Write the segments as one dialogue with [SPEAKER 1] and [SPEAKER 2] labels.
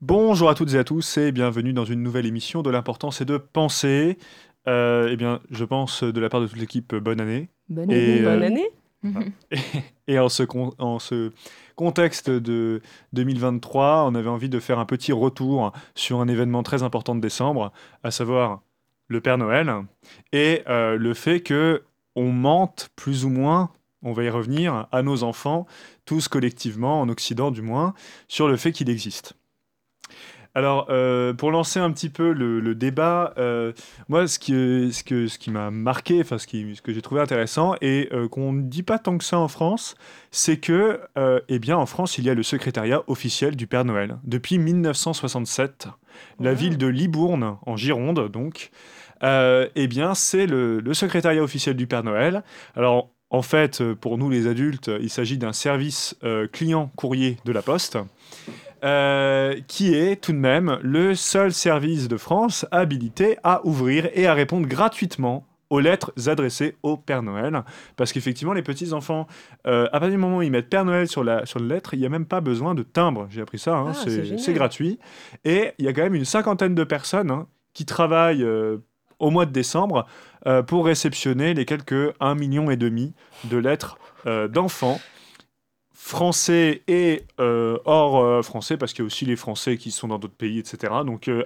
[SPEAKER 1] Bonjour à toutes et à tous et bienvenue dans une nouvelle émission de l'importance et de penser. Euh, eh bien, je pense de la part de toute l'équipe, bonne année.
[SPEAKER 2] Bonne
[SPEAKER 1] Et,
[SPEAKER 2] année.
[SPEAKER 1] euh. Et en ce, con- en ce contexte de 2023, on avait envie de faire un petit retour sur un événement très important de décembre, à savoir le Père Noël, et euh, le fait que on mente plus ou moins, on va y revenir, à nos enfants, tous collectivement, en Occident du moins, sur le fait qu'il existe. Alors, euh, pour lancer un petit peu le, le débat, euh, moi, ce qui, ce que, ce qui m'a marqué, enfin, ce, qui, ce que j'ai trouvé intéressant, et euh, qu'on ne dit pas tant que ça en France, c'est que, eh bien, en France, il y a le secrétariat officiel du Père Noël. Depuis 1967, la ville de Libourne, en Gironde, donc, eh bien, c'est le, le secrétariat officiel du Père Noël. Alors, en fait, pour nous les adultes, il s'agit d'un service euh, client courrier de la Poste. Euh, qui est tout de même le seul service de France habilité à ouvrir et à répondre gratuitement aux lettres adressées au Père Noël. Parce qu'effectivement, les petits-enfants, euh, à partir du moment où ils mettent Père Noël sur la, sur la lettre, il n'y a même pas besoin de timbre. J'ai appris ça, hein,
[SPEAKER 3] Ah, c'est
[SPEAKER 1] gratuit. Et il y a quand même une cinquantaine de personnes hein, qui travaillent euh, au mois de décembre euh, pour réceptionner les quelques 1,5 million de lettres d'enfants français et euh, hors euh, français, parce qu'il y a aussi les Français qui sont dans d'autres pays, etc. Donc euh,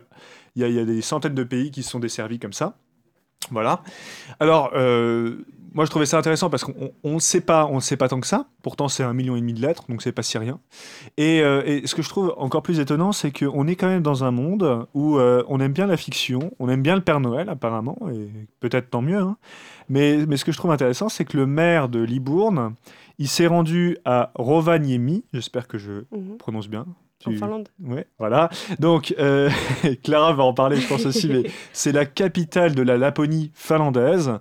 [SPEAKER 1] il y, a- des centaines de pays qui sont desservis comme ça. Voilà. Alors, moi je trouvais ça intéressant parce qu'on on ne sait pas, on sait pas tant que ça. Pourtant c'est un million et demi de lettres, donc c'est pas si rien. Et, ce que je trouve encore plus étonnant, c'est qu'on est quand même dans un monde où on aime bien la fiction, on aime bien le Père Noël apparemment, et peut-être tant mieux. hein. Mais ce que je trouve intéressant, c'est que le maire de Libourne, il s'est rendu à Rovaniemi, j'espère que je
[SPEAKER 3] Mhm.
[SPEAKER 1] prononce bien.
[SPEAKER 3] En Finlande.
[SPEAKER 1] Ouais, voilà. Donc, euh, Clara va en parler, je pense aussi, mais c'est la capitale de la Laponie finlandaise,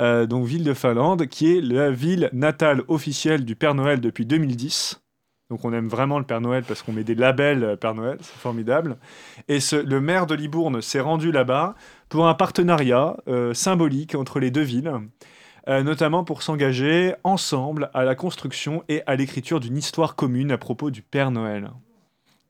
[SPEAKER 1] euh, donc ville de Finlande, qui est la ville natale officielle du Père Noël depuis 2010. Donc, on aime vraiment le Père Noël parce qu'on met des labels euh, Père Noël, c'est formidable. Et ce- le maire de Libourne s'est rendu là-bas pour un partenariat euh, symbolique entre les deux villes. Euh, notamment pour s'engager ensemble à la construction et à l'écriture d'une histoire commune à propos du Père Noël.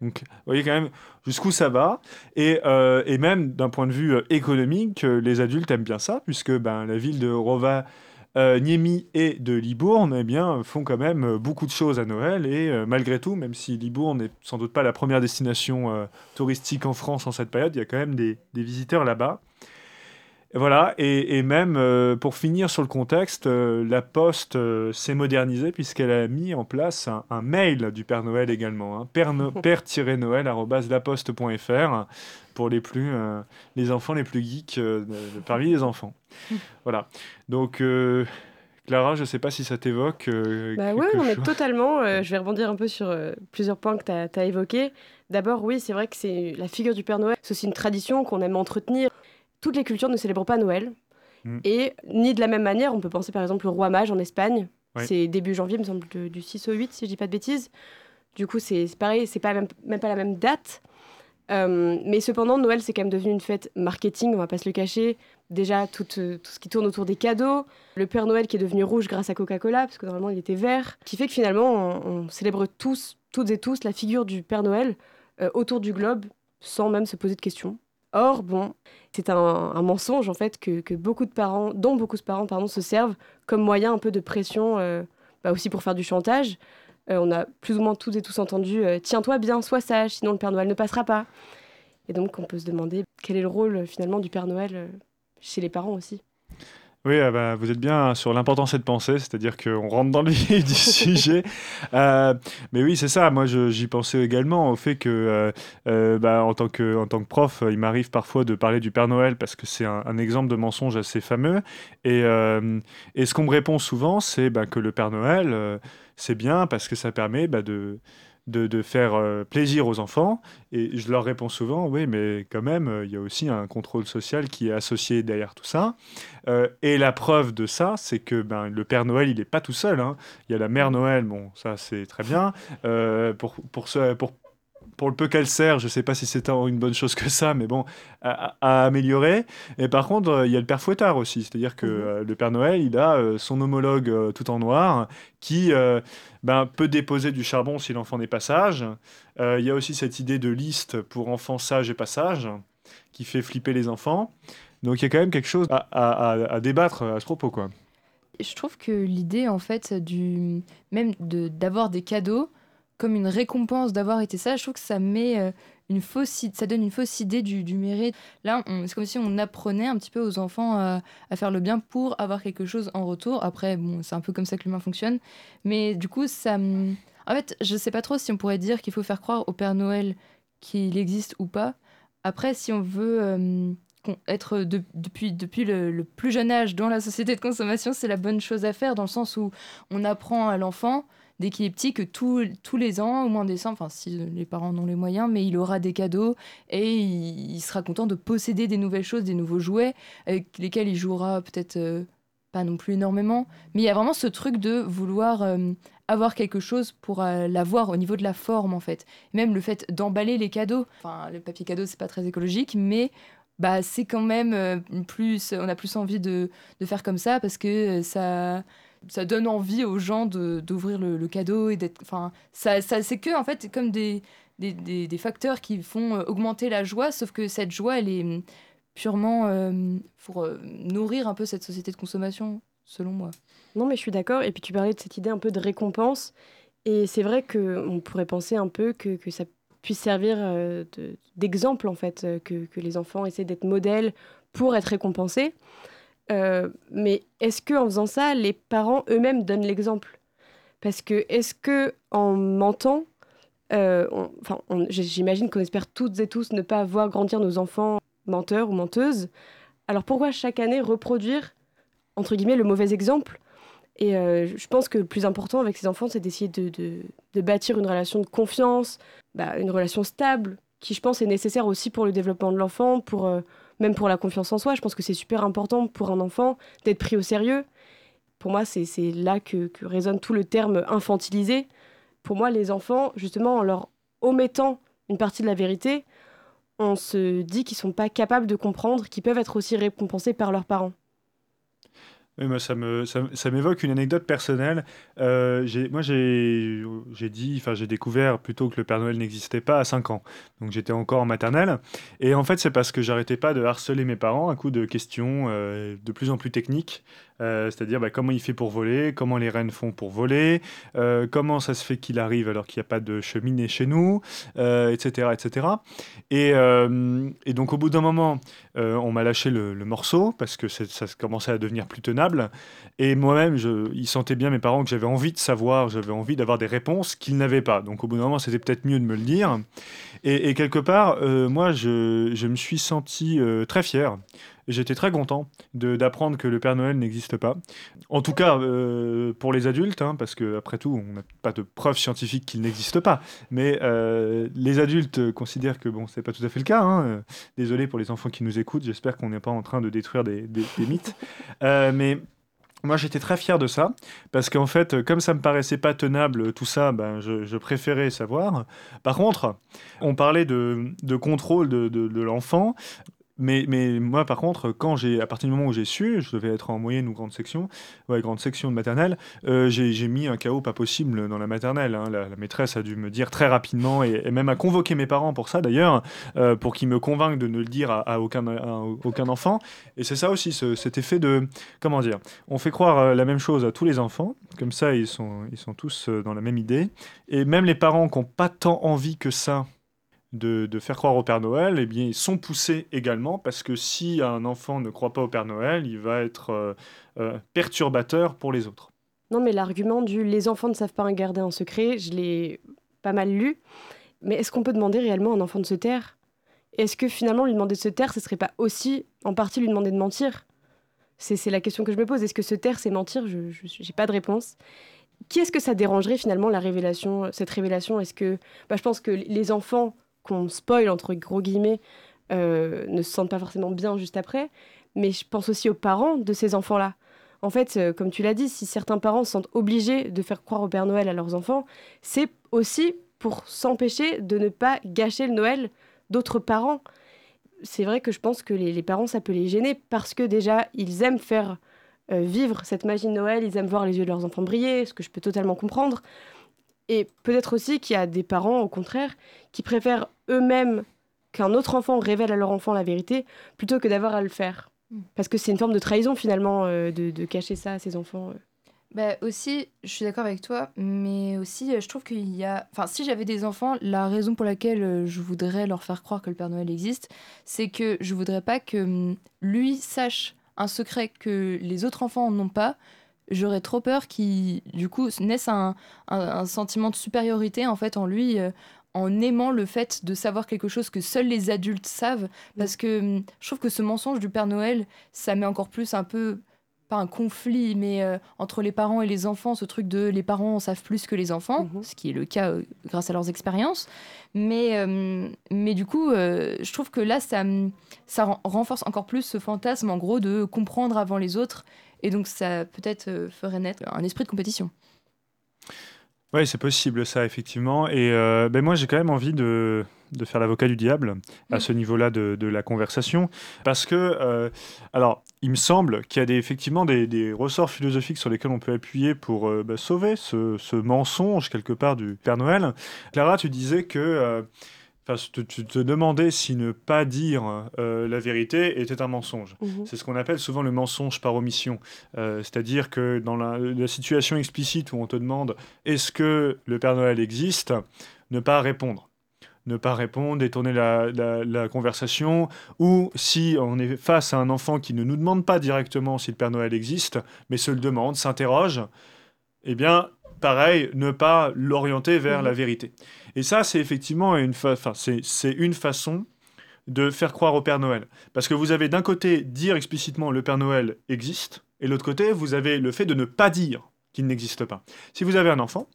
[SPEAKER 1] Donc, vous voyez quand même jusqu'où ça va. Et, euh, même d'un point de vue euh, économique, euh, les adultes aiment bien ça, puisque ben, la ville de Rovaniemi et de Libourne eh bien, font quand même euh, beaucoup de choses à Noël. Et euh, malgré tout, même si Libourne n'est sans doute pas la première destination euh, touristique en France en cette période, il y a quand même des visiteurs là-bas. Voilà, et, et même euh, pour finir sur le contexte, euh, la Poste euh, s'est modernisée puisqu'elle a mis en place un, un mail du Père Noël également, hein, père no- père-noël@laposte.fr pour les plus les enfants les plus geeks parmi les enfants. Voilà. Donc Clara, je ne sais pas si ça t'évoque.
[SPEAKER 3] Bah on est
[SPEAKER 1] chose.
[SPEAKER 3] totalement. je vais rebondir un peu sur plusieurs points que tu as, évoqués. D'abord, oui, c'est vrai que c'est la figure du Père Noël. C'est aussi une tradition qu'on aime entretenir. Toutes les cultures ne célèbrent pas Noël.
[SPEAKER 1] Mm.
[SPEAKER 3] Et ni de la même manière, on peut penser par exemple au roi mage en Espagne. C'est début janvier, il me semble, de- du 6 au 8, si je dis pas de bêtises. Du coup, c'est c'est pareil, c'est pas même, même pas la même date. Euh, mais cependant, Noël, c'est quand même devenu une fête marketing, on va pas se le cacher. Déjà, tout, euh, tout ce qui tourne autour des cadeaux, le Père Noël qui est devenu rouge grâce à Coca-Cola, parce que normalement il était vert, qui fait que finalement on, on célèbre tous, toutes et tous, la figure du Père Noël euh, autour du globe, sans même se poser de questions. Or, bon, c'est un, mensonge en fait que, beaucoup de parents, dont beaucoup de parents pardon, se servent comme moyen un peu de pression, euh, bah, aussi pour faire du chantage. Euh, on a plus ou moins toutes et tous entendu euh, Tiens-toi bien, sois sage, sinon le Père Noël ne passera pas. Et donc on peut se demander quel est le rôle finalement du Père Noël chez les parents aussi.
[SPEAKER 1] Oui, ah bah, vous êtes bien sur l'importance de penser, c'est-à-dire qu'on rentre dans le vif du sujet. Euh, mais oui, c'est ça. Moi, j'y pensais également au fait que, euh, euh, bah, en, tant que, en tant que prof, il m'arrive parfois de parler du Père Noël parce que c'est un, exemple de mensonge assez fameux. Et, euh, ce qu'on me répond souvent, c'est bah, que le Père Noël, euh, c'est bien parce que ça permet de, de, de faire euh, plaisir aux enfants. Et je leur réponds souvent, oui, mais quand même, euh, il y a aussi un contrôle social qui est associé derrière tout ça. Euh, et la preuve de ça, c'est que ben, le Père Noël, il n'est pas tout seul. hein. Il y a la Mère Noël, bon, ça c'est très bien. Pour, pour, ce- pour pour le peu qu'elle sert, je sais pas si c'est une bonne chose que ça, mais bon, à, améliorer. Et par contre, il y a le Père Fouettard aussi, c'est-à-dire que mhm. le Père Noël, il a son homologue tout en noir qui ben, peut déposer du charbon si l'enfant n'est pas sage. Il y a aussi cette idée de liste pour enfants sages et pas sages qui fait flipper les enfants. Donc il y a quand même quelque chose à, débattre à ce propos, quoi.
[SPEAKER 2] Je trouve que l'idée, en fait, du même d'avoir des cadeaux comme une récompense d'avoir été sage, je trouve que ça met euh, une fausse, ça donne une fausse idée du, mérite. Là, c'est comme si on apprenait un petit peu aux enfants à, faire le bien pour avoir quelque chose en retour. Après, bon, c'est un peu comme ça que l'humain fonctionne. Mais du coup, ça... En fait, je sais pas trop si on pourrait dire qu'il faut faire croire au Père Noël qu'il existe ou pas. Après, si on veut euh, être depuis, depuis le, plus jeune âge dans la société de consommation, c'est la bonne chose à faire, dans le sens où on apprend à l'enfant, petit, que tous les ans, au moins des enfin si les parents ont les moyens, mais il aura des cadeaux et il, sera content de posséder des nouvelles choses, des nouveaux jouets, avec lesquels il jouera peut-être euh, pas non plus énormément. Mais il y a vraiment ce truc de vouloir... Euh, avoir quelque chose pour euh, l'avoir au niveau de la forme en fait. Même le fait d'emballer les cadeaux. Enfin, le papier cadeau c'est pas très écologique, mais bah c'est quand même plus, on a plus envie de, de, faire comme ça parce que ça ça donne envie aux gens d'ouvrir le, cadeau et d'être. Enfin, ça, ça c'est que en fait comme des, des, des, facteurs qui font euh, augmenter la joie, sauf que cette joie elle est purement pour nourrir un peu cette société de consommation selon moi.
[SPEAKER 3] Non, mais je suis d'accord. Et puis tu parlais de cette idée un peu de récompense. Et c'est vrai qu'on pourrait penser un peu que, que ça puisse servir euh, d'exemple, en fait, euh, que, que, les enfants essaient d'être modèles pour être récompensés. Euh, mais est-ce qu'en faisant ça, les parents eux-mêmes donnent l'exemple? Parce que est-ce que en mentant, enfin, j'imagine qu'on espère toutes et tous ne pas voir grandir nos enfants menteurs ou menteuses. Alors pourquoi chaque année reproduire entre guillemets le mauvais exemple? Et euh, je pense que le plus important avec ces enfants, c'est d'essayer de, bâtir une relation de confiance, bah, une relation stable, qui je pense est nécessaire aussi pour le développement de l'enfant, pour, euh, même pour la confiance en soi. Je pense que c'est super important pour un enfant d'être pris au sérieux. Pour moi, c'est là que, que, résonne tout le terme infantilisé. Pour moi, les enfants, justement, en leur omettant une partie de la vérité, on se dit qu'ils ne sont pas capables de comprendre, qu'ils peuvent être aussi récompensés par leurs parents.
[SPEAKER 1] Oui, moi, ça me ça, ça m'évoque une anecdote personnelle. Euh, j'ai, moi, j'ai, j'ai dit, enfin, j'ai découvert plutôt que le Père Noël n'existait pas à 5 ans. Donc, j'étais encore en maternelle. Et en fait, c'est parce que j'arrêtais pas de harceler mes parents à coup de questions euh, de plus en plus techniques. Euh, c'est-à-dire bah, comment il fait pour voler, comment les rennes font pour voler, euh, comment ça se fait qu'il arrive alors qu'il n'y a pas de cheminée chez nous, etc., etc. Et, donc, au bout d'un moment, on m'a lâché le, morceau parce que ça commençait à devenir plus tenable. Et moi-même, ils sentaient bien mes parents que j'avais envie de savoir, j'avais envie d'avoir des réponses qu'ils n'avaient pas. Donc au bout d'un moment, c'était peut-être mieux de me le dire. Et, quelque part, euh, moi, je, me suis senti euh, très fier. J'étais très content d'apprendre que le Père Noël n'existe pas. En tout cas, euh, pour les adultes, hein, parce qu'après tout, on n'a pas de preuves scientifiques qu'il n'existe pas. Mais les adultes considèrent que bon, c'est pas tout à fait le cas. Hein. Désolé pour les enfants qui nous écoutent. J'espère qu'on n'est pas en train de détruire des, mythes. mais moi, j'étais très fier de ça, parce qu'en fait, comme ça me paraissait pas tenable, tout ça, ben, je, préférais savoir. Par contre, on parlait de, contrôle de l'enfant. Mais, mais moi, par contre, quand j'ai, à partir du moment où j'ai su, je devais être en moyenne ou grande section, ouais, grande section de maternelle, euh, j'ai mis un chaos pas possible dans la maternelle. Hein. La, maîtresse a dû me dire très rapidement, et, même a convoqué mes parents pour ça d'ailleurs, euh, pour qu'ils me convainquent de ne le dire à, aucun, aucun enfant. Et c'est ça aussi, cet effet de, comment dire, on fait croire euh, la même chose à tous les enfants, comme ça ils sont, ils sont tous dans la même idée. Et même les parents qui n'ont pas tant envie que ça de, faire croire au Père Noël, eh bien, ils sont poussés également parce que si un enfant ne croit pas au Père Noël, il va être euh, euh, perturbateur pour les autres.
[SPEAKER 3] Non, mais l'argument du les enfants ne savent pas garder un secret, je l'ai pas mal lu. Mais est-ce qu'on peut demander réellement à un enfant de se taire? Est-ce que finalement lui demander de se taire, ce serait pas aussi en partie lui demander de mentir? C'est la question que je me pose. Est-ce que se taire, c'est mentir? Je n'ai pas de réponse. Qui est-ce que ça dérangerait finalement la révélation, cette révélation? Est-ce que, bah, je pense que les enfants qu'on spoil, entre gros guillemets, euh, ne se sentent pas forcément bien juste après. Mais je pense aussi aux parents de ces enfants-là. En fait, euh, comme tu l'as dit, si certains parents se sentent obligés de faire croire au Père Noël à leurs enfants, c'est aussi pour s'empêcher de ne pas gâcher le Noël d'autres parents. C'est vrai que je pense que les, parents, ça peut les gêner parce que déjà, ils aiment faire euh, vivre cette magie de Noël, ils aiment voir les yeux de leurs enfants briller, ce que je peux totalement comprendre. Et peut-être aussi qu'il y a des parents, au contraire, qui préfèrent eux-mêmes qu'un autre enfant révèle à leur enfant la vérité plutôt que d'avoir à le faire. Mm. Parce que c'est une forme de trahison finalement euh, de, cacher ça à ses enfants. Euh.
[SPEAKER 2] Bah aussi, je suis d'accord avec toi, mais aussi, euh, je trouve qu'il y a... Enfin, si j'avais des enfants, la raison pour laquelle je voudrais leur faire croire que le Père Noël existe, c'est que je voudrais pas que hum, lui sache un secret que les autres enfants n'ont pas. J'aurais trop peur qu'il, du coup, naisse un, un, sentiment de supériorité, en fait, en lui, en aimant le fait de savoir quelque chose que seuls les adultes savent. Parce que hum, je trouve que ce mensonge du Père Noël, ça met encore plus un peu pas un conflit, mais euh, entre les parents et les enfants, ce truc de les parents savent plus que les enfants, mhm. ce qui est le cas euh, grâce à leurs expériences. Mais, euh, mais du coup, je trouve que là, ça, ça renforce encore plus ce fantasme, en gros, de comprendre avant les autres. Et donc, ça peut-être ferait naître un esprit de compétition.
[SPEAKER 1] Oui, c'est possible ça, effectivement. Et euh, ben moi, j'ai quand même envie de, de faire l'avocat du diable à mm. ce niveau-là de, de, la conversation. Parce que, euh, alors, il me semble qu'il y a des, effectivement des, des, ressorts philosophiques sur lesquels on peut appuyer pour euh, ben, sauver ce, ce, mensonge, quelque part, du Père Noël. Clara, tu disais que Enfin, tu te demandais si ne pas dire euh, la vérité était un mensonge. Mhm. C'est ce qu'on appelle souvent le mensonge par omission. Euh, c'est-à-dire que dans la, situation explicite où on te demande est-ce que le Père Noël existe, ne pas répondre. Ne pas répondre, détourner la, la, conversation, ou si on est face à un enfant qui ne nous demande pas directement si le Père Noël existe, mais se le demande, s'interroge, eh bien, pareil, ne pas l'orienter vers mhm. la vérité. Et ça, c'est effectivement une, c'est une façon de faire croire au Père Noël. Parce que vous avez d'un côté dire explicitement le Père Noël existe, et de l'autre côté, vous avez le fait de ne pas dire qu'il n'existe pas. Si vous avez un enfant,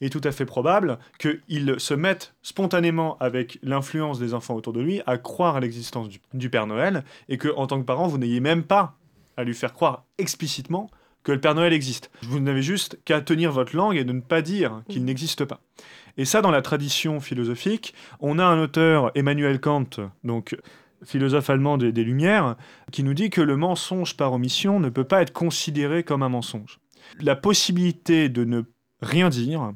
[SPEAKER 1] il est tout à fait probable qu'il se mette spontanément avec l'influence des enfants autour de lui à croire à l'existence du, du, Père Noël, et que en tant que parent, vous n'ayez même pas à lui faire croire explicitement que le Père Noël existe. Vous n'avez juste qu'à tenir votre langue et de ne pas dire qu'il mmh. n'existe pas. Et ça, dans la tradition philosophique, on a un auteur, Emmanuel Kant, donc philosophe allemand des, Lumières, qui nous dit que le mensonge par omission ne peut pas être considéré comme un mensonge. La possibilité de ne rien dire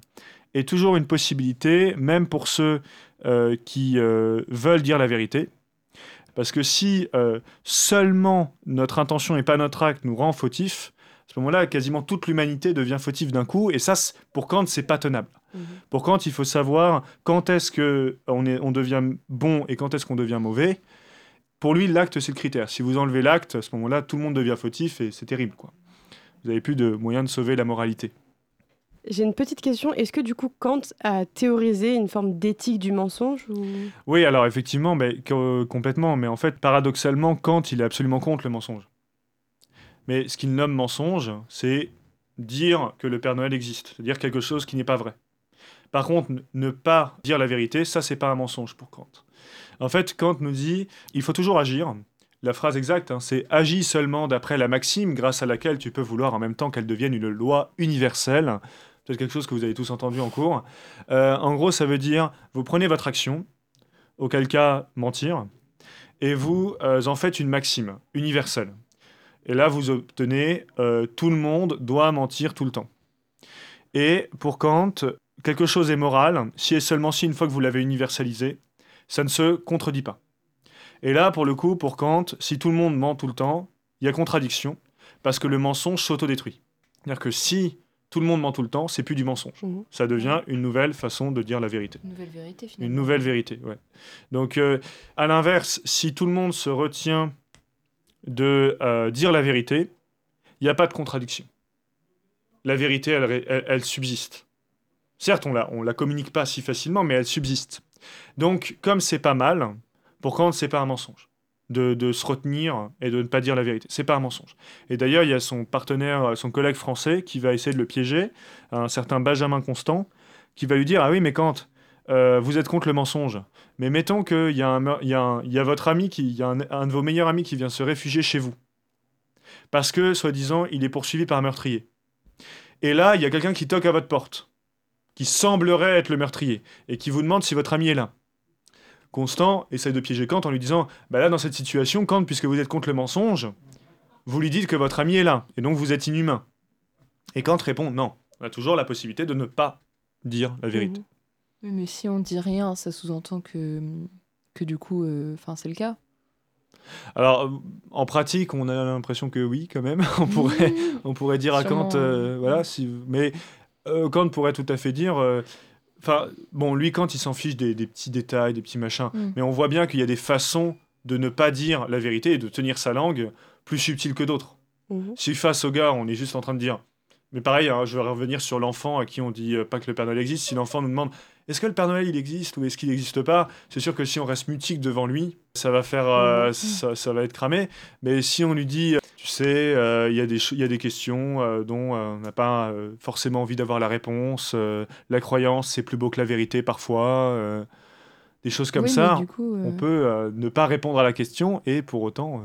[SPEAKER 1] est toujours une possibilité, même pour ceux euh, qui euh, veulent dire la vérité. Parce que si euh, seulement notre intention et pas notre acte nous rend fautifs, ce moment-là, quasiment toute l'humanité devient fautive d'un coup, et ça, pour Kant, c'est pas tenable. Mhm. Pour Kant, il faut savoir quand est-ce que on, est, on devient bon et quand est-ce qu'on devient mauvais. Pour lui, l'acte, c'est le critère. Si vous enlevez l'acte, à ce moment-là, tout le monde devient fautif et c'est terrible. Quoi. Vous n'avez plus de moyen de sauver la moralité.
[SPEAKER 3] J'ai une petite question. Est-ce que du coup Kant a théorisé une forme d'éthique du mensonge
[SPEAKER 1] Oui, alors effectivement, mais, complètement. Mais en fait, paradoxalement, Kant, il est absolument contre le mensonge. Mais ce qu'il nomme mensonge, c'est dire que le Père Noël existe, c'est dire quelque chose qui n'est pas vrai. Par contre, ne pas dire la vérité, ça, c'est pas un mensonge pour Kant. En fait, Kant nous dit il faut toujours agir. La phrase exacte, hein, c'est agis seulement d'après la maxime grâce à laquelle tu peux vouloir en même temps qu'elle devienne une loi universelle. C'est quelque chose que vous avez tous entendu en cours. Euh, en gros, ça veut dire vous prenez votre action, auquel cas mentir, et vous euh, en faites une maxime universelle. Et là, vous obtenez euh, tout le monde doit mentir tout le temps. Et pour Kant, quelque chose est moral si et seulement si, une fois que vous l'avez universalisé, ça ne se contredit pas. Et là, pour le coup, pour Kant, si tout le monde ment tout le temps, il y a contradiction, parce que le mensonge s'autodétruit. C'est-à-dire que si tout le monde ment tout le temps, c'est plus du mensonge. Mhm. Ça devient une nouvelle façon de dire la vérité.
[SPEAKER 2] Une nouvelle vérité, finalement.
[SPEAKER 1] Une nouvelle vérité, ouais. Donc, euh, à l'inverse, si tout le monde se retient de euh, dire la vérité, il n'y a pas de contradiction. La vérité, elle, subsiste. Certes, on la, on la communique pas si facilement, mais elle subsiste. Donc, comme c'est pas mal, pour Kant, c'est pas un mensonge de, se retenir et de ne pas dire la vérité. C'est pas un mensonge. Et d'ailleurs, il y a son partenaire, son collègue français, qui va essayer de le piéger, un certain Benjamin Constant, qui va lui dire ah oui, mais Kant, euh, vous êtes contre le mensonge. Mais mettons qu'il y, y, a votre ami, y a un, de vos meilleurs amis qui vient se réfugier chez vous. Parce que, soi-disant, il est poursuivi par un meurtrier. Et là, il y a quelqu'un qui toque à votre porte, qui semblerait être le meurtrier, et qui vous demande si votre ami est là. Constant essaye de piéger Kant en lui disant Bah là, dans cette situation, Kant, puisque vous êtes contre le mensonge, vous lui dites que votre ami est là, et donc vous êtes inhumain. Et Kant répond Non, on a toujours la possibilité de ne pas dire la vérité.
[SPEAKER 2] Mhm. Oui, mais si on dit rien, ça sous-entend que, que du coup, euh, c'est le cas.
[SPEAKER 1] Alors, en pratique, on a l'impression que oui, quand même. on, pourrait, on pourrait dire à Kant,
[SPEAKER 2] euh,
[SPEAKER 1] voilà, si, mais euh, Kant pourrait tout à fait dire, enfin, bon, lui, Kant, il s'en fiche des, des petits détails, des petits machins,
[SPEAKER 2] Mm.
[SPEAKER 1] mais on voit bien qu'il y a des façons de ne pas dire la vérité et de tenir sa langue plus subtiles que d'autres.
[SPEAKER 3] Mhm.
[SPEAKER 1] Si face au gars, on est juste en train de dire, mais pareil, hein, je vais revenir sur l'enfant à qui on dit pas que le Père Noël existe. Si l'enfant nous demande est-ce que le Père Noël il existe ou est-ce qu'il n'existe pas, c'est sûr que si on reste mutique devant lui, ça va faire, euh,
[SPEAKER 3] Mhm.
[SPEAKER 1] ça, ça va être cramé. Mais si on lui dit, euh, tu sais, euh, il y, a des cho- il y a des questions euh, dont on n'a pas forcément envie d'avoir la réponse, la croyance c'est plus beau que la vérité parfois, des choses comme
[SPEAKER 2] Oui,
[SPEAKER 1] ça,
[SPEAKER 2] coup,
[SPEAKER 1] on peut ne pas répondre à la question et pour autant,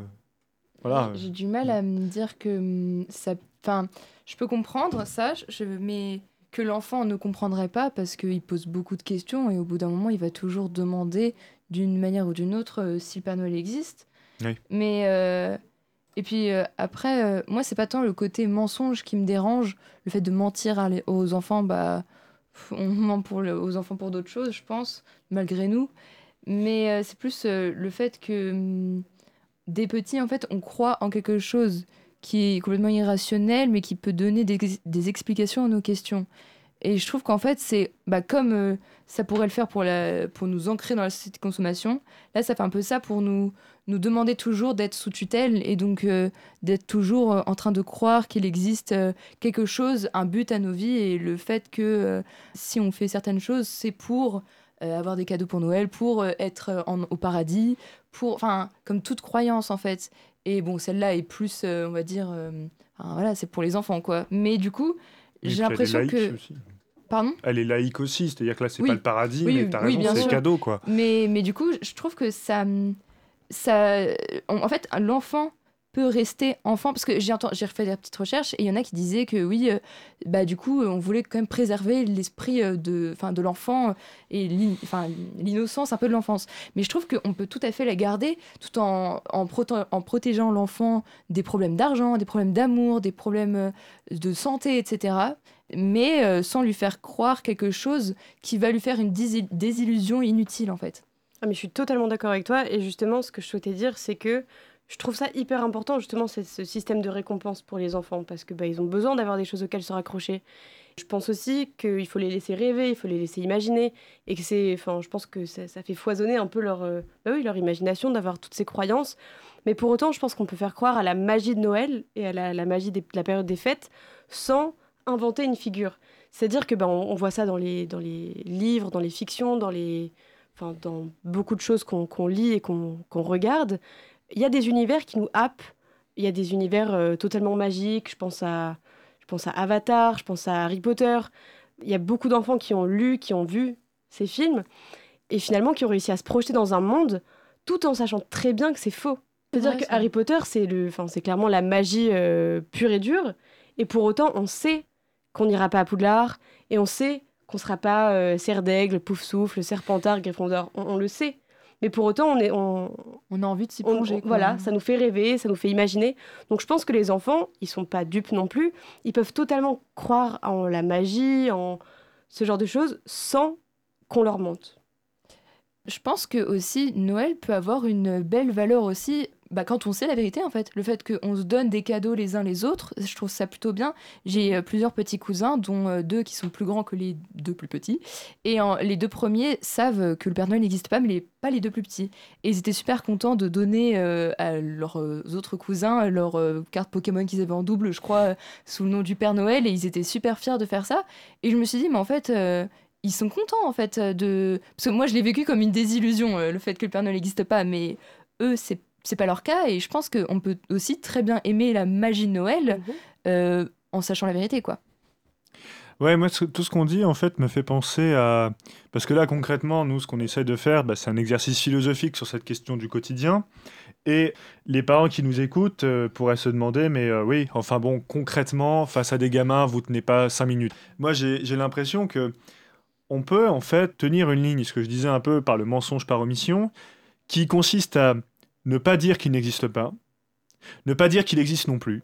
[SPEAKER 1] voilà.
[SPEAKER 2] J'ai du mal à me dire que hum, ça. Enfin, je peux comprendre ça, je, mais que l'enfant ne comprendrait pas parce qu'il pose beaucoup de questions et au bout d'un moment, il va toujours demander d'une manière ou d'une autre euh, si le Père Noël existe.
[SPEAKER 1] Oui.
[SPEAKER 2] Mais. euh, et puis euh, après, moi, c'est pas tant le côté mensonge qui me dérange, le fait de mentir à les- aux enfants, bah. On ment pour le- aux enfants pour d'autres choses, je pense, malgré nous. Mais c'est plus le fait que. hum, des petits, en fait, on croit en quelque chose qui est complètement irrationnel, mais qui peut donner des, explications à nos questions. Et je trouve qu'en fait, c'est bah, comme euh, ça pourrait le faire pour, la, pour nous ancrer dans la société de consommation, là, ça fait un peu ça pour nous, nous demander toujours d'être sous tutelle et donc euh, d'être toujours euh, en train de croire qu'il existe quelque chose, un but à nos vies, et le fait que si on fait certaines choses, c'est pour avoir des cadeaux pour Noël, pour être au paradis, pour, comme toute croyance en fait. Et bon, celle-là est plus, euh, on va dire, euh, enfin, voilà, c'est pour les enfants quoi. Mais du coup, j'ai
[SPEAKER 1] elle est
[SPEAKER 2] l'impression
[SPEAKER 1] laïque
[SPEAKER 2] que,
[SPEAKER 1] aussi.
[SPEAKER 2] pardon?
[SPEAKER 1] Elle est laïque aussi, c'est-à-dire que là, c'est
[SPEAKER 2] Oui.
[SPEAKER 1] pas le paradis,
[SPEAKER 2] Oui,
[SPEAKER 1] mais t'as
[SPEAKER 2] oui,
[SPEAKER 1] raison, c'est cadeau, quoi.
[SPEAKER 2] Mais, mais du coup, je trouve que ça, ça, en fait, l'enfant peut rester enfant. Parce que j'ai j'ai refait des petites recherches et il y en a qui disaient que oui euh, bah du coup on voulait quand même préserver l'esprit euh, de de l'enfant et l'in- enfin l'innocence un peu de l'enfance. Mais je trouve qu'on peut tout à fait la garder tout en en, en protégeant l'enfant des problèmes d'argent des problèmes d'amour des problèmes euh, de santé etc mais euh, sans lui faire croire quelque chose qui va lui faire une désil- désillusion inutile en fait.
[SPEAKER 3] Ah, mais je suis totalement d'accord avec toi. Et justement, ce que je souhaitais dire, c'est que je trouve ça hyper important, justement, ce système de récompense pour les enfants, parce que bah, ils ont besoin d'avoir des choses auxquelles se raccrocher. Je pense aussi qu'il faut les laisser rêver, il faut les laisser imaginer, et que c'est, enfin, je pense que ça, ça fait foisonner un peu leur, euh, bah oui, leur imagination d'avoir toutes ces croyances. Mais pour autant, je pense qu'on peut faire croire à la magie de Noël et à la, magie de la période des fêtes sans inventer une figure. C'est-à-dire que ben, on, voit ça dans les, dans les livres, dans les fictions, dans les, enfin, dans beaucoup de choses qu'on lit et qu'on regarde, il y a des univers qui nous happent. Il y a des univers euh, totalement magiques. Je pense, à, je pense à Avatar, je pense à Harry Potter. Il y a beaucoup d'enfants qui ont lu, qui ont vu ces films et finalement qui ont réussi à se projeter dans un monde tout en sachant très bien que c'est faux. C'est-à-dire
[SPEAKER 2] Ouais,
[SPEAKER 3] que
[SPEAKER 2] ça.
[SPEAKER 3] Harry Potter, c'est le, enfin, c'est clairement la magie euh, pure et dure. Et pour autant, on sait qu'on n'ira pas à Poudlard et on sait qu'on sera pas euh, Serre d'Aigle, Poufsouffle, Serpentard, Gryffondor. On, on le sait. Mais pour autant, on est, on,
[SPEAKER 2] on a envie de s'y
[SPEAKER 3] on-
[SPEAKER 2] plonger
[SPEAKER 3] on- voilà, ça nous fait rêver, ça nous fait imaginer. Donc je pense que les enfants, ils sont pas dupes non plus. Ils peuvent totalement croire en la magie, en ce genre de choses, sans qu'on leur mente.
[SPEAKER 2] Je pense que aussi Noël peut avoir une belle valeur aussi bah, quand on sait la vérité en fait. Le fait qu'on se donne des cadeaux les uns les autres, je trouve ça plutôt bien. J'ai euh, plusieurs petits cousins, dont euh, deux qui sont plus grands que les deux plus petits. Et les deux premiers savent que le Père Noël n'existe pas, mais pas les deux plus petits. Et ils étaient super contents de donner euh, à leurs autres cousins leurs euh, cartes Pokémon qu'ils avaient en double, je crois, sous le nom du Père Noël. Et ils étaient super fiers de faire ça. Et je me suis dit, mais en fait... ils sont contents en fait de parce que moi je l'ai vécu comme une désillusion le fait que le Père Noël n'existe pas mais eux c'est c'est pas leur cas et je pense qu'on peut aussi très bien aimer la magie de Noël euh, en sachant la vérité quoi
[SPEAKER 1] Ouais, moi, tout ce qu'on dit, en fait, me fait penser à... Parce que là, concrètement, nous, ce qu'on essaie de faire, bah, c'est un exercice philosophique sur cette question du quotidien. Et les parents qui nous écoutent euh, pourraient se demander, mais euh, oui, enfin bon, concrètement, face à des gamins, vous tenez pas cinq minutes. Moi, j'ai j'ai l'impression que, on peut en fait tenir une ligne, ce que je disais un peu par le mensonge par omission, qui consiste à ne pas dire qu'il n'existe pas, ne pas dire qu'il existe non plus,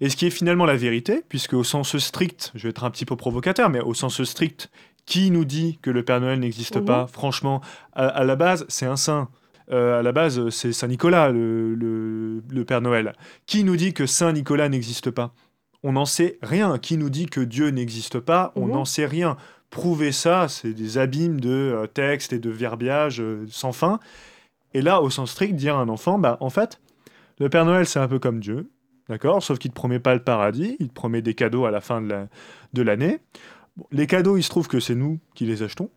[SPEAKER 1] et ce qui est finalement la vérité, puisque au sens strict, je vais être un petit peu provocateur, mais au sens strict, qui nous dit que le Père Noël n'existe
[SPEAKER 3] Mhm.
[SPEAKER 1] pas Franchement, à, à la base, c'est un saint. Euh, à la base, c'est Saint Nicolas, le, le- le Père Noël. Qui nous dit que Saint Nicolas n'existe pas? On n'en sait rien. Qui nous dit que Dieu n'existe pas? On
[SPEAKER 3] Mhm.
[SPEAKER 1] n'en sait rien. Prouver ça, c'est des abîmes de euh, textes et de verbiage euh, sans fin. Et là, au sens strict, dire à un enfant, bah, en fait, le Père Noël, c'est un peu comme Dieu, d'accord Sauf qu'il ne te promet pas le paradis, il te promet des cadeaux à la fin de la- de l'année. Bon, les cadeaux, il se trouve que c'est nous qui les achetons,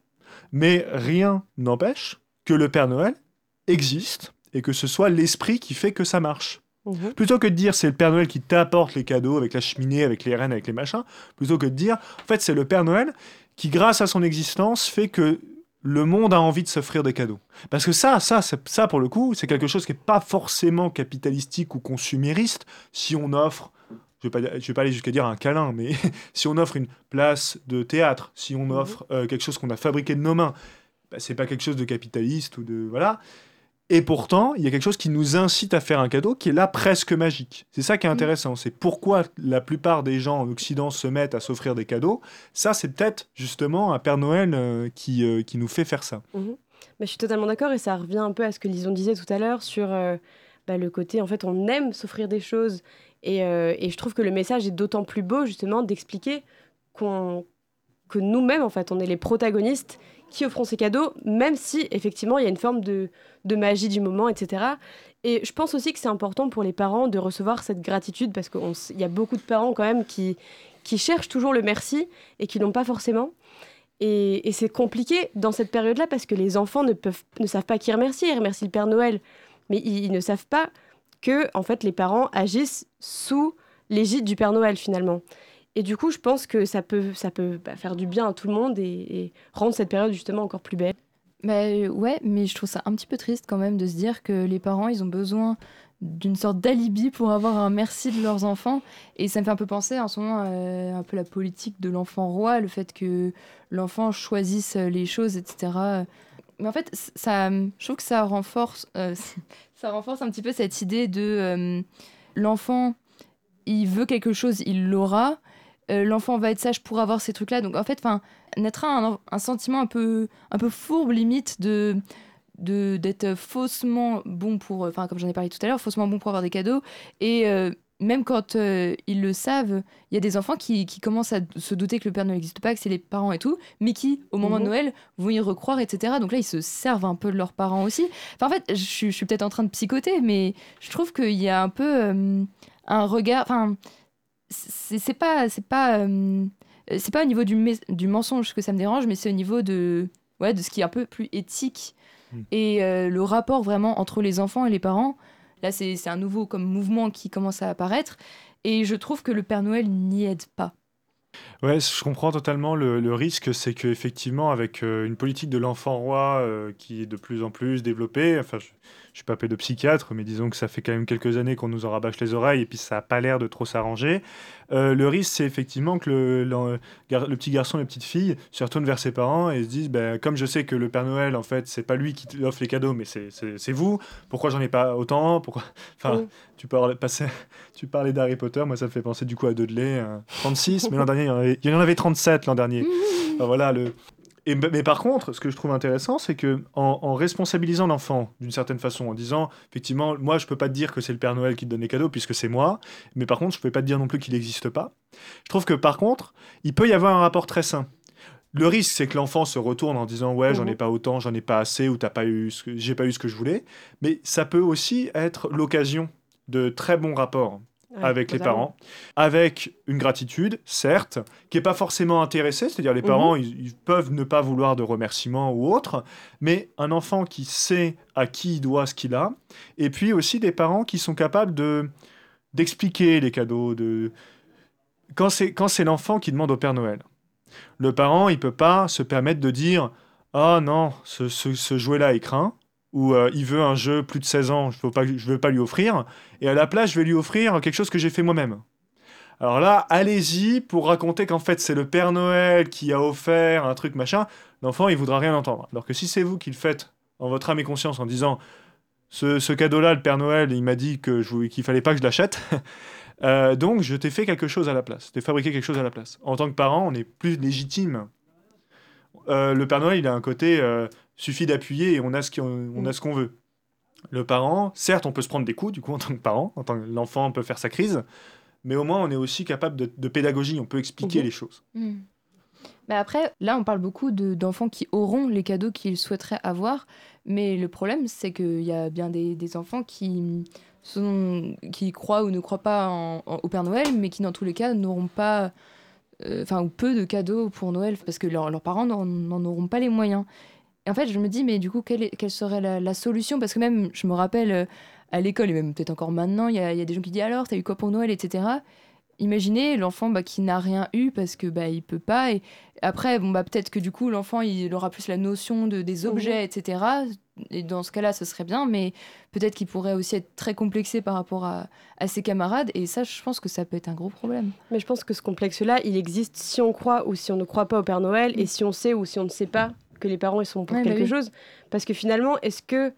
[SPEAKER 1] mais rien n'empêche que le Père Noël existe et que ce soit l'esprit qui fait que ça marche.
[SPEAKER 3] Mhm.
[SPEAKER 1] Plutôt que de dire c'est le Père Noël qui t'apporte les cadeaux avec la cheminée, avec les rennes, avec les machins, plutôt que de dire en fait c'est le Père Noël qui grâce à son existence fait que le monde a envie de s'offrir des cadeaux. Parce que ça, ça, ça pour le coup, c'est quelque chose qui n'est pas forcément capitalistique ou consumériste si on offre, je ne vais, pas- je vais pas aller jusqu'à dire un câlin, mais si on offre une place de théâtre, si on
[SPEAKER 3] Mhm.
[SPEAKER 1] offre euh, quelque chose qu'on a fabriqué de nos mains, bah, c'est pas quelque chose de capitaliste ou de voilà. Et pourtant, il y a quelque chose qui nous incite à faire un cadeau qui est là presque magique. C'est ça qui est
[SPEAKER 2] Mm.
[SPEAKER 1] intéressant. C'est pourquoi la plupart des gens en Occident se mettent à s'offrir des cadeaux. Ça, c'est peut-être justement un Père Noël euh, qui, euh, qui nous fait faire ça.
[SPEAKER 3] Mais je suis totalement d'accord et ça revient un peu à ce que Lison disait tout à l'heure sur euh, bah, le côté, en fait, on aime s'offrir des choses et, et je trouve que le message est d'autant plus beau justement d'expliquer qu'on que nous-mêmes, en fait, on est les protagonistes qui offront ces cadeaux, même si effectivement il y a une forme de, magie du moment, etc. Et je pense aussi que c'est important pour les parents de recevoir cette gratitude parce qu'il y a beaucoup de parents quand même qui, cherchent toujours le merci et qui l'ont pas forcément. Et, c'est compliqué dans cette période-là parce que les enfants ne savent pas qui remercier. Ils remercient le Père Noël, mais ils, ils ne savent pas que en fait, les parents agissent sous l'égide du Père Noël finalement. Et du coup, je pense que ça peut, ça peut bah, faire du bien à tout le monde et, rendre cette période justement encore plus belle.
[SPEAKER 2] Bah, euh, ouais, mais je trouve ça un petit peu triste quand même de se dire que les parents, ils ont besoin d'une sorte d'alibi pour avoir un merci de leurs enfants. Et ça me fait un peu penser en ce moment euh, un peu la politique de l'enfant roi, le fait que l'enfant choisisse les choses, etc. Mais en fait, je trouve que ça renforce, euh, ça renforce un petit peu cette idée de l'enfant, il veut quelque chose, il l'aura. Euh, l'enfant va être sage pour avoir ces trucs-là. Donc en fait, enfin, naîtra un, un sentiment un peu, un peu fourbe limite de de d'être faussement bon pour enfin comme j'en ai parlé tout à l'heure faussement bon pour avoir des cadeaux et euh, même quand euh, ils le savent il y a des enfants qui, qui commencent à se douter que le père n'existe pas que c'est les parents et tout mais qui au moment
[SPEAKER 3] Mhm.
[SPEAKER 2] de Noël vont y recroire etc donc là ils se servent un peu de leurs parents aussi enfin en fait je, suis- je suis peut-être en train de psychoter mais je trouve qu'il y a un peu euh, un regard enfin c'est c'est pas c'est pas euh, c'est pas au niveau du, mensonge que ça me dérange mais c'est au niveau de ouais de ce qui est un peu plus éthique.
[SPEAKER 1] Mm.
[SPEAKER 2] et euh, le rapport vraiment entre les enfants et les parents là c'est c'est un nouveau comme mouvement qui commence à apparaître. Et je trouve que le Père Noël n'y aide pas.
[SPEAKER 1] Ouais, je comprends totalement le, le risque, c'est qu'effectivement, avec euh, une politique de l'enfant roi qui est de plus en plus développée, enfin, je, je suis pas pédopsychiatre, mais disons que ça fait quand même quelques années qu'on nous en rabâche les oreilles et puis ça a pas l'air de trop s'arranger. Euh, le risque, c'est effectivement que le, le, petit garçon et la petite fille se retournent vers ses parents et se disent, ben, comme je sais que le Père Noël, en fait, c'est pas lui qui offre les cadeaux, mais c'est- vous, pourquoi j'en ai pas autant Pourquoi Enfin, tu, parlais d'Harry Potter, moi ça me fait penser du coup à Dudley, euh, 36, mais l'an dernier, il y en avait, il y en avait 37 l'an dernier. Enfin, voilà, le... Et, mais par contre, ce que je trouve intéressant, c'est que en, en responsabilisant l'enfant d'une certaine façon, en disant, effectivement, moi je peux pas te dire que c'est le Père Noël qui te donne les cadeaux puisque c'est moi, mais par contre, je peux pas te dire non plus qu'il n'existe pas. Je trouve que par contre, il peut y avoir un rapport très sain. Le risque, c'est que l'enfant se retourne en disant ouais, j'en ai
[SPEAKER 3] Mhm.
[SPEAKER 1] pas autant, j'en ai pas assez, ou t'as pas eu, j'ai pas eu ce que je voulais. Mais ça peut aussi être l'occasion de très bons rapports
[SPEAKER 3] Ouais,
[SPEAKER 1] avec les parents, avec une gratitude, certes, qui n'est pas forcément intéressée, c'est-à-dire les
[SPEAKER 3] Mhm.
[SPEAKER 1] parents, ils, ils peuvent ne pas vouloir de remerciements ou autre, mais un enfant qui sait à qui il doit ce qu'il a, et puis aussi des parents qui sont capables de d'expliquer les cadeaux, de quand c'est quand c'est l'enfant qui demande au Père Noël. Le parent, il peut pas se permettre de dire ah non, ce, ce, ce jouet-là est craint ou euh, il veut un jeu plus de 16 ans, je ne veux, pas- lui offrir, et à la place, je vais lui offrir quelque chose que j'ai fait moi-même. Alors là, allez-y pour raconter qu'en fait c'est le Père Noël qui a offert un truc machin. L'enfant, il voudra rien entendre. Alors que si c'est vous qui le faites en votre âme et conscience en disant ce, cadeau-là, le Père Noël, il m'a dit que je, fallait pas que je l'achète. Euh, donc je t'ai fait quelque chose à la place. T'ai fabriqué quelque chose à la place. En tant que parent, on est plus légitime. Euh, le Père Noël, il a un côté suffit d'appuyer et on a ce qu'on, a ce qu'on veut. Le parent, certes, on peut se prendre des coups, du coup, en tant que parent, en tant que l'enfant peut faire sa crise, mais au moins on est aussi capable de, pédagogie, on peut expliquer les choses.
[SPEAKER 2] Mhm. Mais après, là, on parle beaucoup d'enfants qui auront les cadeaux qu'ils souhaiteraient avoir, mais le problème, c'est qu'il y a bien des, des, enfants qui, sont, qui croient ou ne croient pas au Père Noël, mais qui, dans tous les cas, n'auront pas, euh, enfin, ou peu de cadeaux pour Noël, parce que leurs parents n'en auront pas les moyens. Et en fait, je me dis, mais du coup, quelle, quelle serait la, la, solution? Parce que même, je me rappelle, euh, à l'école, et même peut-être encore maintenant, il y a, y a, des gens qui disent alors, t'as eu quoi pour Noël, etc. Imaginez l'enfant bah, qui n'a rien eu parce que bah, il peut pas. Et après, bon, bah, peut-être que du coup, l'enfant il aura plus la notion de, des mhm. objets, etc. Et dans ce cas-là, ce serait bien, mais peut-être qu'il pourrait aussi être très complexé par rapport à, à, ses camarades. Et ça, je pense que ça peut être un gros problème.
[SPEAKER 3] Mais je pense que ce complexe-là, il existe si on croit ou si on ne croit pas au Père Noël, et si on sait ou si on ne sait pas que les parents ils sont pour bah quelque chose. Parce que finalement, est-ce que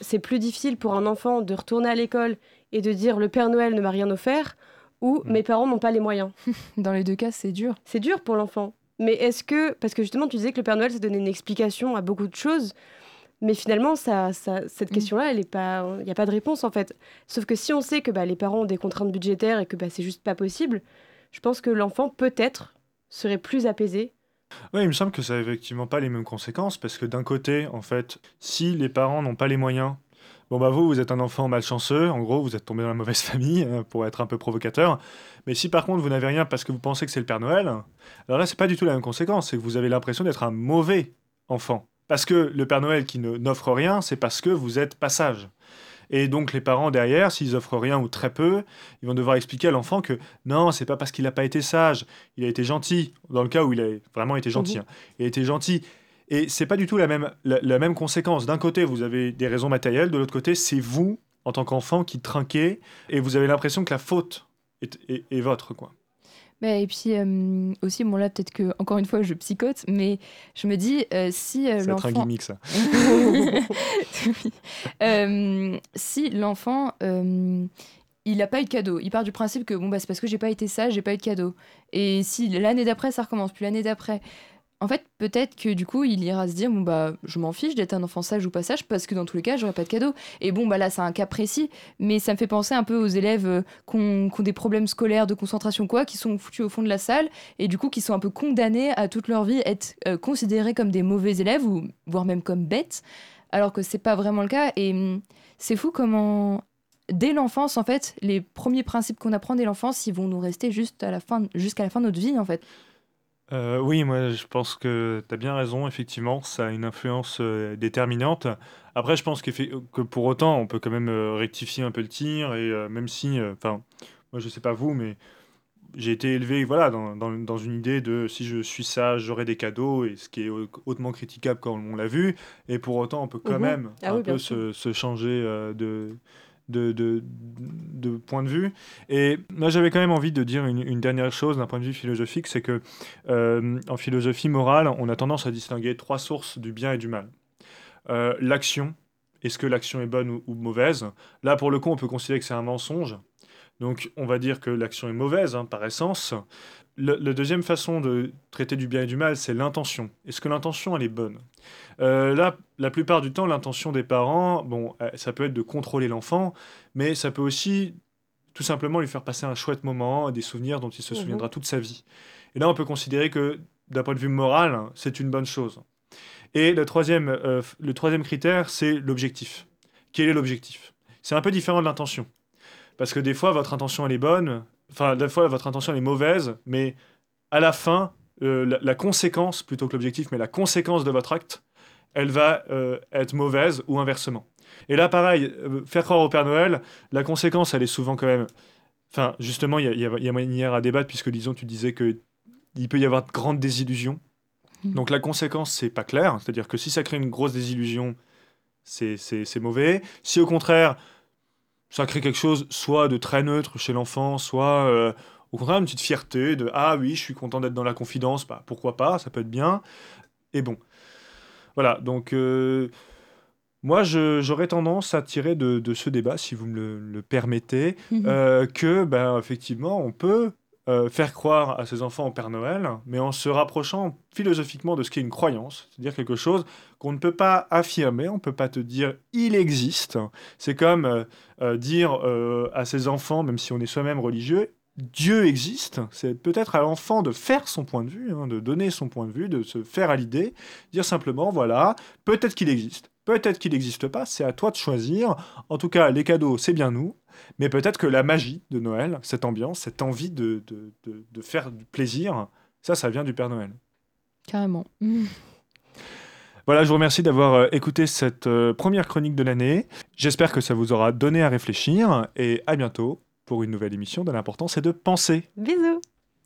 [SPEAKER 3] c'est plus difficile pour un enfant de retourner à l'école et de dire le Père Noël ne m'a rien offert ou mm. mes parents n'ont pas les moyens?
[SPEAKER 2] Dans les deux cas, c'est dur.
[SPEAKER 3] C'est dur pour l'enfant. Mais est-ce que, parce que justement, tu disais que le Père Noël, ça donnait une explication à beaucoup de choses, mais finalement, ça, cette mm. question-là, il n'y a pas de réponse en fait. Sauf que si on sait que bah, les parents ont des contraintes budgétaires et que bah, c'est juste pas possible, je pense que l'enfant peut-être serait plus apaisé.
[SPEAKER 1] Oui, il me semble que ça n'a effectivement pas les mêmes conséquences, parce que d'un côté, en fait, si les parents n'ont pas les moyens Bon, bah, vous, vous êtes un enfant malchanceux, en gros, vous êtes tombé dans la mauvaise famille, euh, pour être un peu provocateur. Mais si par contre, vous n'avez rien parce que vous pensez que c'est le Père Noël, alors là, c'est pas du tout la même conséquence, c'est que vous avez l'impression d'être un mauvais enfant. Parce que le Père Noël qui n'offre rien, c'est parce que vous êtes passage. Et donc les parents derrière, s'ils offrent rien ou très peu, ils vont devoir expliquer à l'enfant que non, c'est pas parce qu'il n'a pas été sage, il a été gentil. Dans le cas où il a vraiment été gentil, mmh hein. il a été gentil. Et c'est pas du tout la même, la, même conséquence. D'un côté, vous avez des raisons matérielles, de l'autre côté, c'est vous, en tant qu'enfant, qui trinquez, et vous avez l'impression que la faute est, est, votre, quoi.
[SPEAKER 2] Mais et puis euh, aussi, bon là peut-être que encore une fois je psychote, mais je me dis euh, si euh, l'enfant.
[SPEAKER 1] C'est un gimmick ça.
[SPEAKER 2] si l'enfant il n'a pas eu de cadeau. Il part du principe que bon bah c'est parce que j'ai pas été sage, j'ai pas eu de cadeau. Et si l'année d'après ça recommence, puis l'année d'après, en fait, peut-être que du coup, il ira se dire bon bah, je m'en fiche d'être un enfant sage ou pas sage parce que dans tous les cas, j'aurai pas de cadeau. Et bon bah là, c'est un cas précis, mais ça me fait penser un peu aux élèves euh, qui ont, des problèmes scolaires, de concentration quoi, qui sont foutus au fond de la salle et du coup qui sont un peu condamnés à toute leur vie être euh, considérés comme des mauvais élèves ou voire même comme bêtes, alors que c'est pas vraiment le cas. Et hum, c'est fou comment dès l'enfance, en fait, les premiers principes qu'on apprend dès l'enfance, ils vont nous rester juste à la fin, jusqu'à la fin de notre vie, en fait.
[SPEAKER 1] Euh, oui, moi je pense que tu as bien raison, effectivement, ça a une influence euh, déterminante. Après, je pense que, que pour autant, on peut quand même euh, rectifier un peu le tir, et même si, enfin, moi je sais pas vous, mais j'ai été élevé voilà, dans, dans, dans une idée de si je suis sage, j'aurai des cadeaux, et ce qui est hautement critiquable quand on l'a vu, et pour autant, on peut quand mhm. même ah un peu se, se, changer de de, point de vue. Et moi, j'avais quand même envie de dire une, dernière chose d'un point de vue philosophique, c'est que euh, en philosophie morale, on a tendance à distinguer trois sources du bien et du mal. Euh, l'action, est-ce que l'action est bonne ou, mauvaise? Là, pour le coup, on peut considérer que c'est un mensonge. Donc, on va dire que l'action est mauvaise, hein, par essence. La deuxième façon de traiter du bien et du mal, c'est l'intention. Est-ce que l'intention, elle est bonne? Euh, là, la plupart du temps, l'intention des parents, bon, euh, ça peut être de contrôler l'enfant, mais ça peut aussi tout simplement lui faire passer un chouette moment, des souvenirs dont il se mhm. souviendra toute sa vie. Et là, on peut considérer que, d'un point de vue moral, c'est une bonne chose. Et le troisième, euh, le troisième critère, c'est l'objectif. Quel est l'objectif? C'est un peu différent de l'intention. Parce que des fois, votre intention, elle est bonne, enfin, des fois, votre intention, elle est mauvaise, mais à la fin, la, conséquence, plutôt que l'objectif, mais la conséquence de votre acte, elle va euh, être mauvaise ou inversement. Et là, pareil, euh, faire croire au Père Noël, la conséquence, elle est souvent quand même. Enfin, justement, il y a, y, a, manière à débattre, puisque disons, tu disais que il peut y avoir de grandes désillusions. Mmh. Donc la conséquence, c'est pas clair. C'est-à-dire que si ça crée une grosse désillusion, c'est mauvais. Si au contraire, ça crée quelque chose soit de très neutre chez l'enfant, soit euh, au contraire, une petite fierté de Ah oui, je suis content d'être dans la confidence, bah, pourquoi pas, ça peut être bien. Et bon. Voilà, donc euh, moi j'aurais tendance à tirer de, de, ce débat, si vous me le, permettez, euh, que ben, effectivement on peut euh, faire croire à ses enfants au Père Noël, mais en se rapprochant philosophiquement de ce qu'est une croyance, c'est-à-dire quelque chose qu'on ne peut pas affirmer, on ne peut pas te dire il existe. C'est comme euh, euh, dire à ses enfants, même si on est soi-même religieux, Dieu existe. C'est peut-être à l'enfant de faire son point de vue, hein, de donner son point de vue, de se faire à l'idée, dire simplement voilà, peut-être qu'il existe. Peut-être qu'il n'existe pas, c'est à toi de choisir. En tout cas, les cadeaux, c'est bien nous. Mais peut-être que la magie de Noël, cette ambiance, cette envie de, de, de, faire du plaisir, ça, ça vient du Père Noël.
[SPEAKER 2] Carrément.
[SPEAKER 1] Voilà, je vous remercie d'avoir euh, écouté cette euh, première chronique de l'année. J'espère que ça vous aura donné à réfléchir et à bientôt pour une nouvelle émission de l'important c'est de penser.
[SPEAKER 3] Bisous